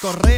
Correa,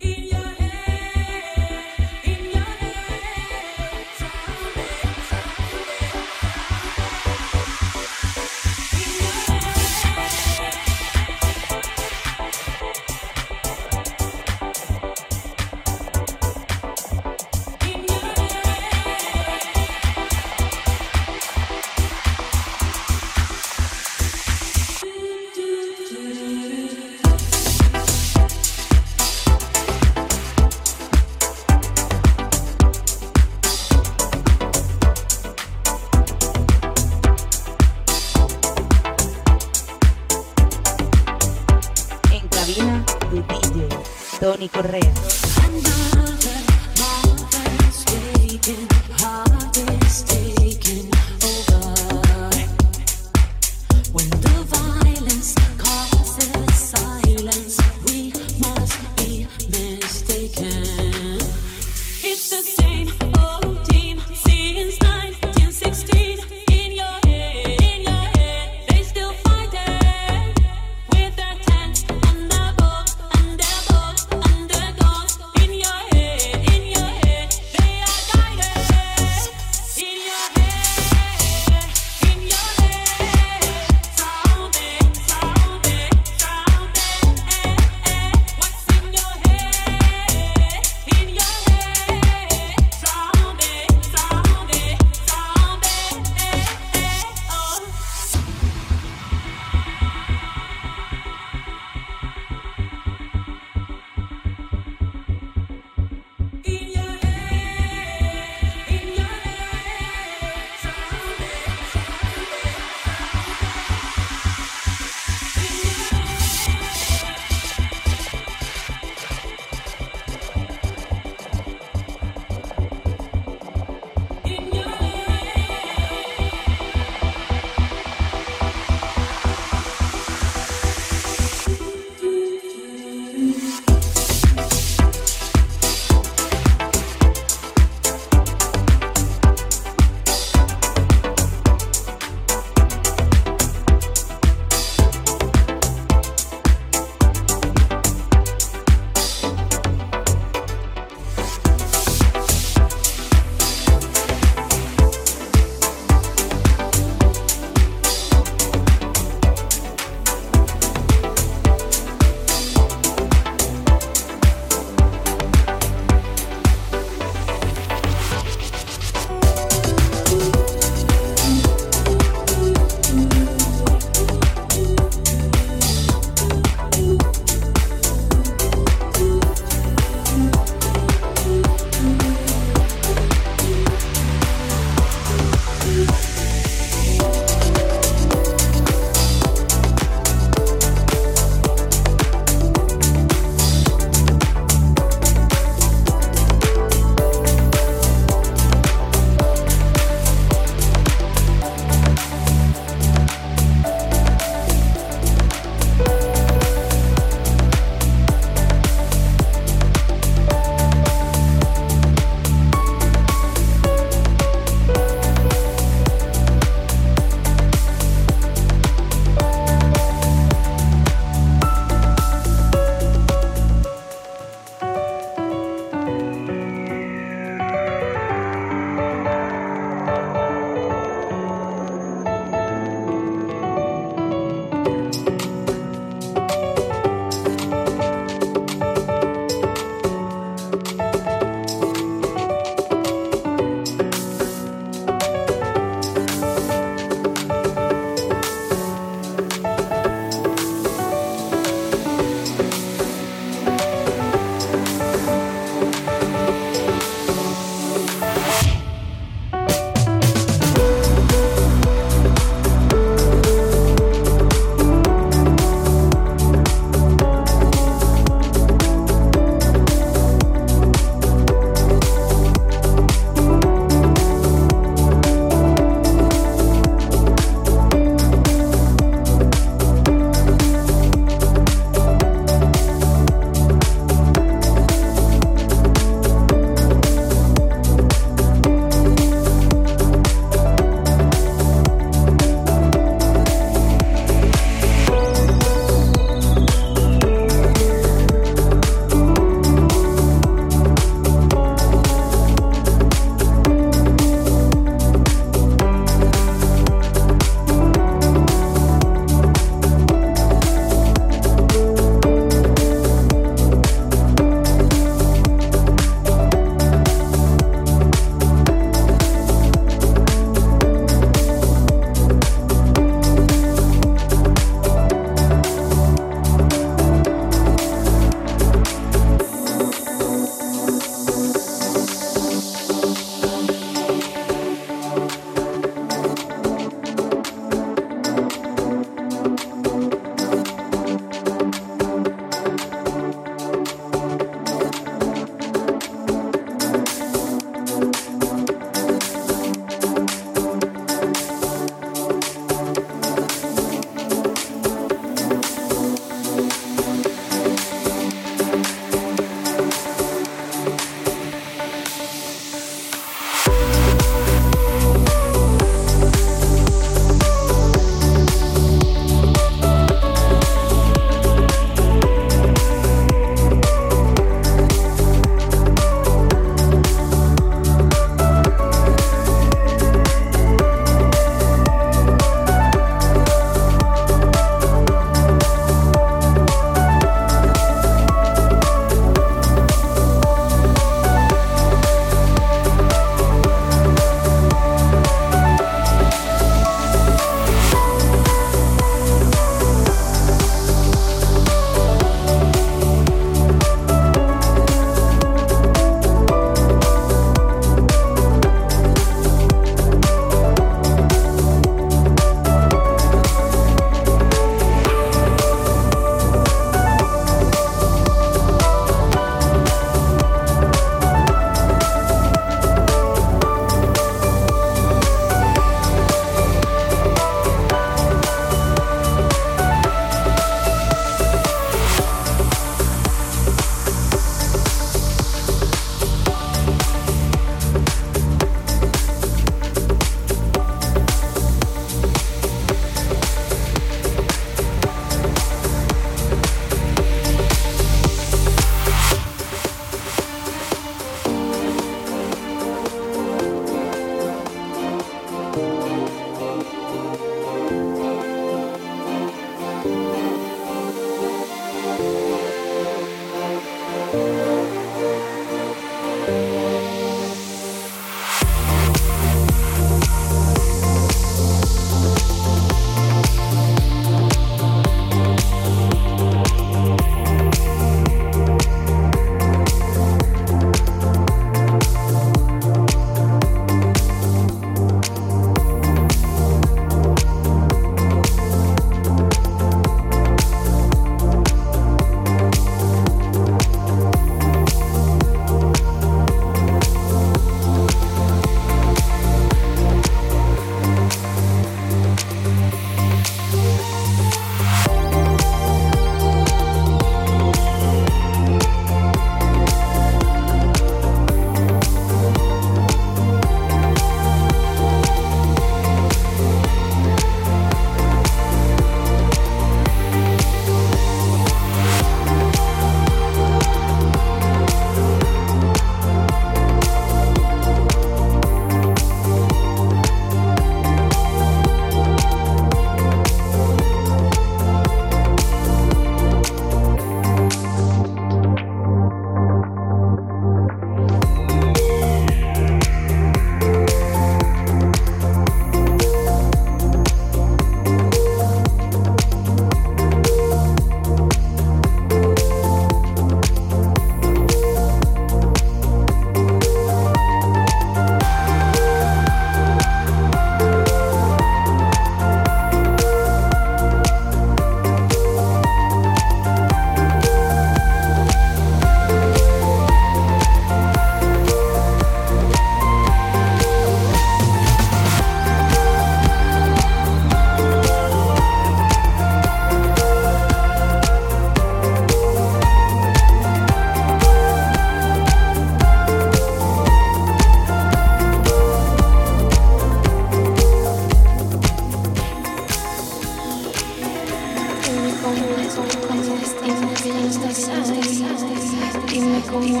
Dime cómo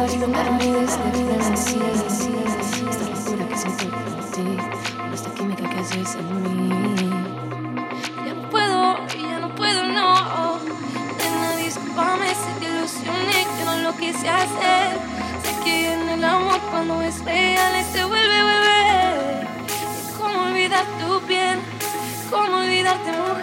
alimentarme desde frenesías. Esta locura que siento por ti, por esta química que haces en mí. Ya no puedo, ya no puedo, no. Nena, discúlpame si te ilusioné que no lo quise hacer. Sé que en el amor cuando es real se vuelve bebé. ¿Cómo olvidar tu piel? ¿Cómo olvidarte, mujer?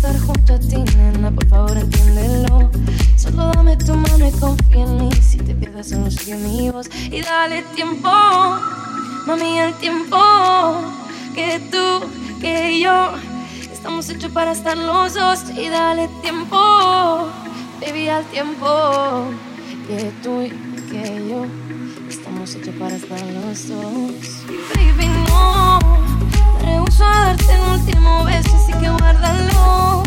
estar junto a ti, nena, por favor entiéndelo. Solo dame tu mano y confía en mí. Si te pierdas, solo sigue mi voz. Y dale tiempo, mami, el tiempo. Que tú, que yo, estamos hechos para estar los dos. Y dale tiempo, baby, al tiempo. Que tú y que yo, estamos hechos para estar los dos. Baby, no rehuso a darte un último beso, así que guárdalo.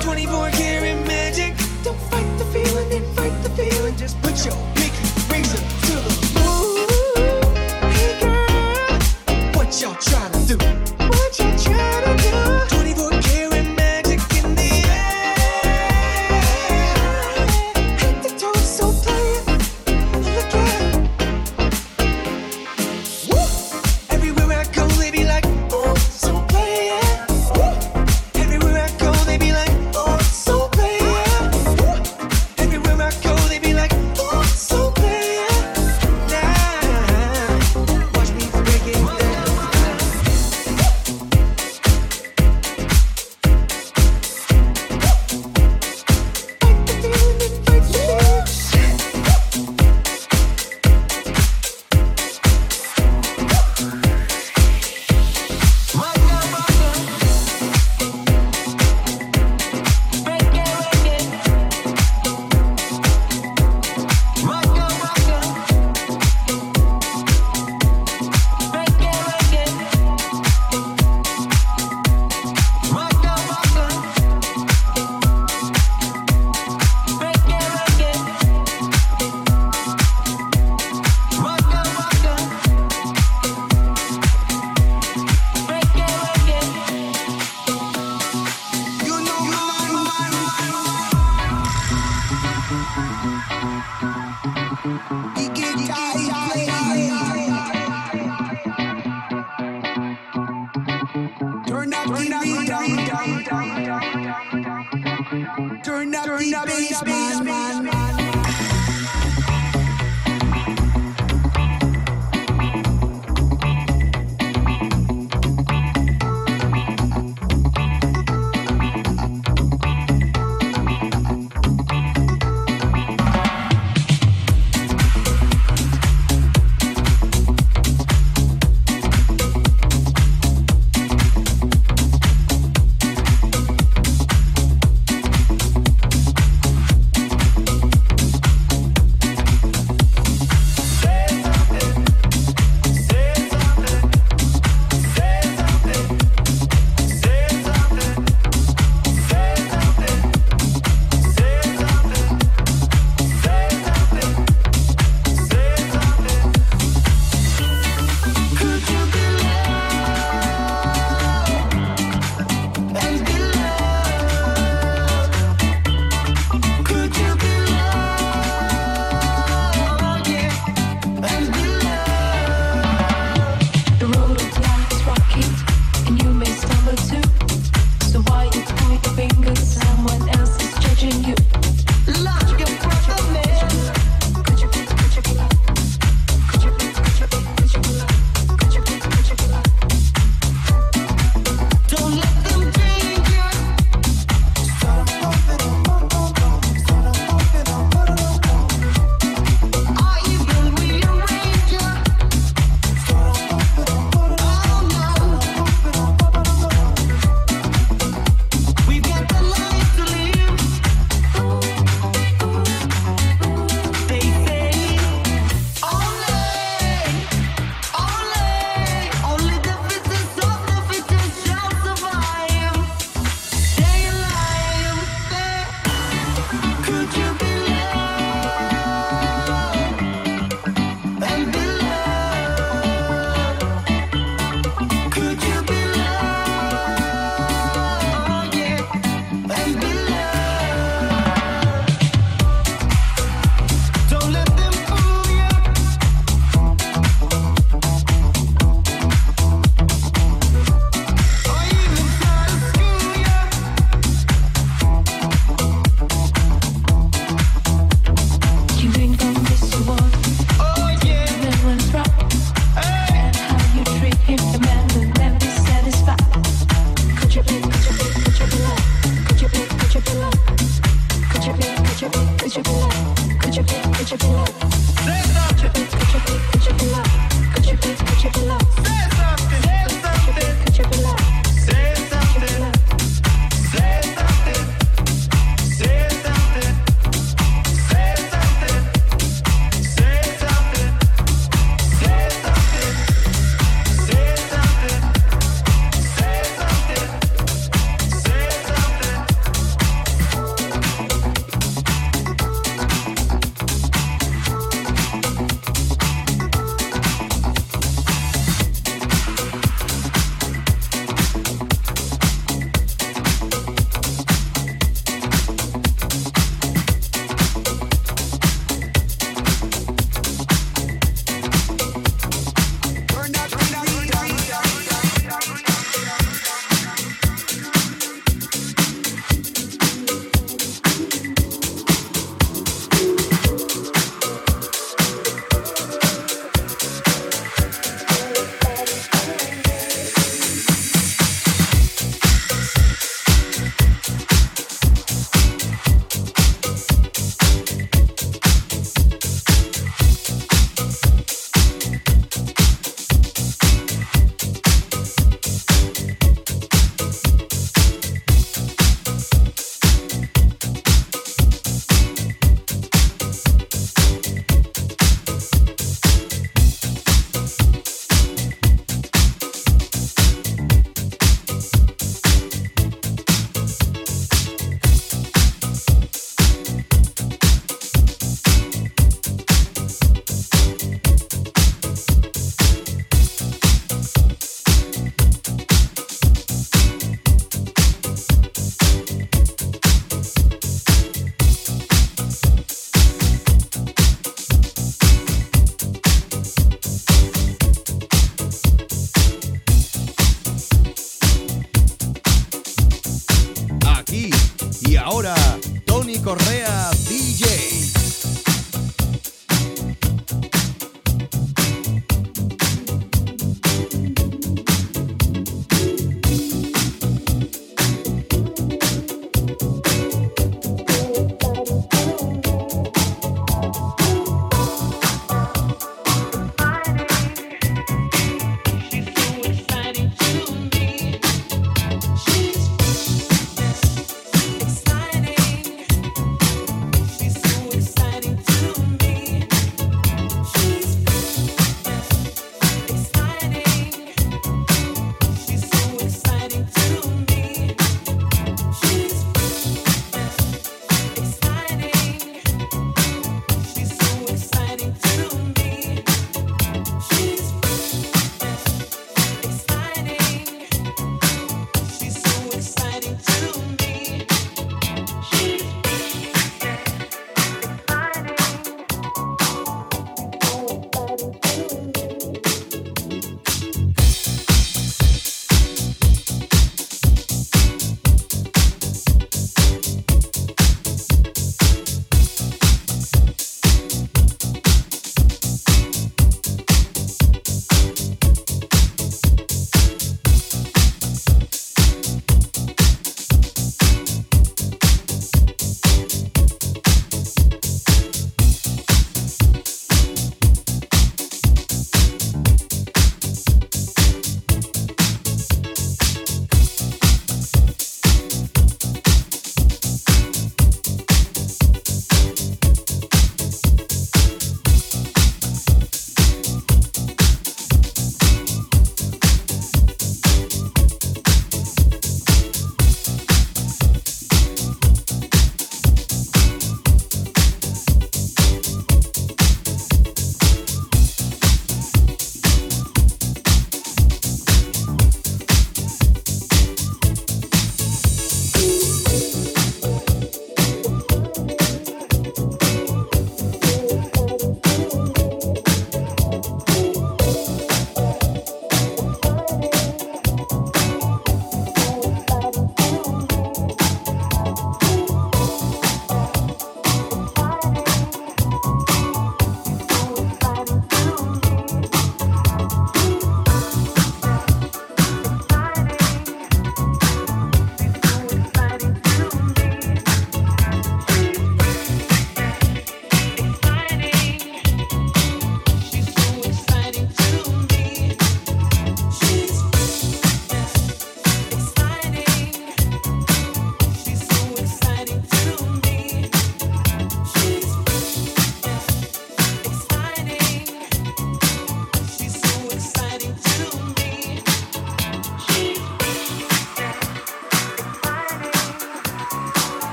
24 karat magic. Don't fight the feeling, then fight the feeling. Just put your pinky rings up to the moon. Hey girl, what y'all trying to do?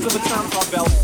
sons of the Tom Bell.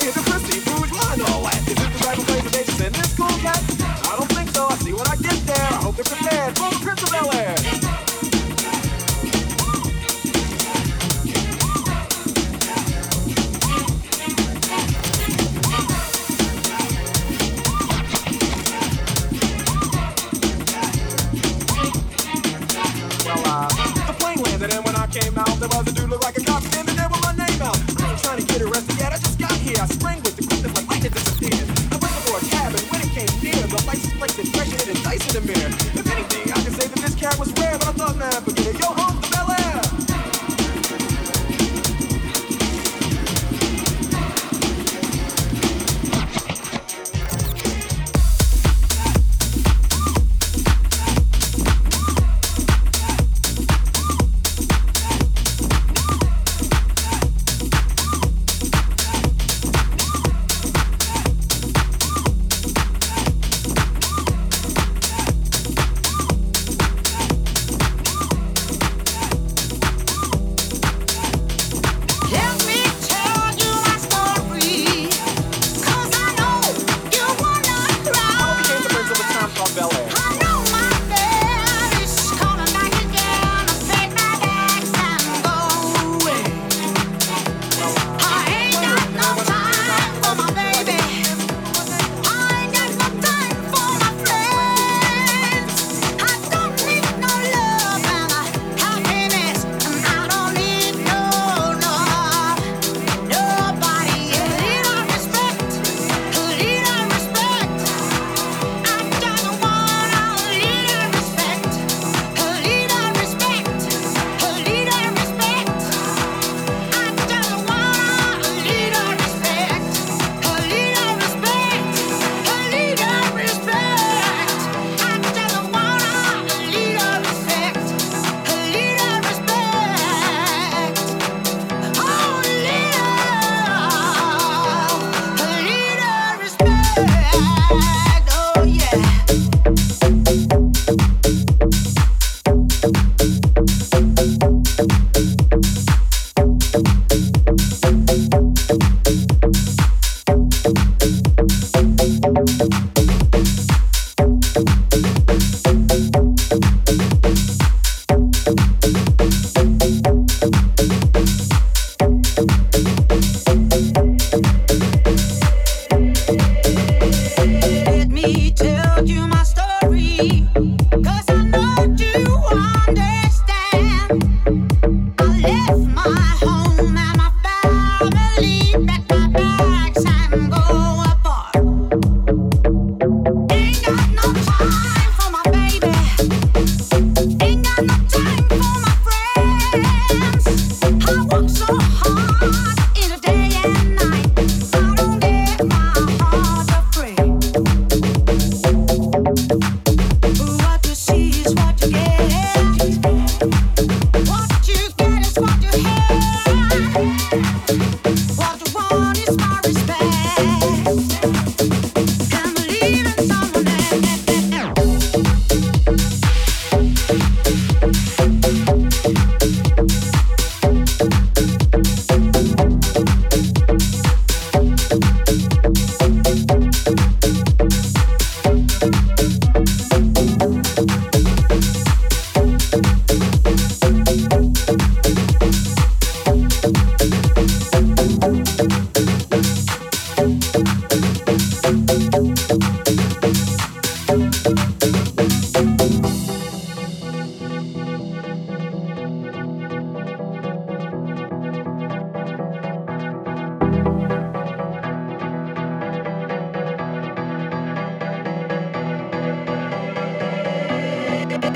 Here the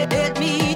hit me.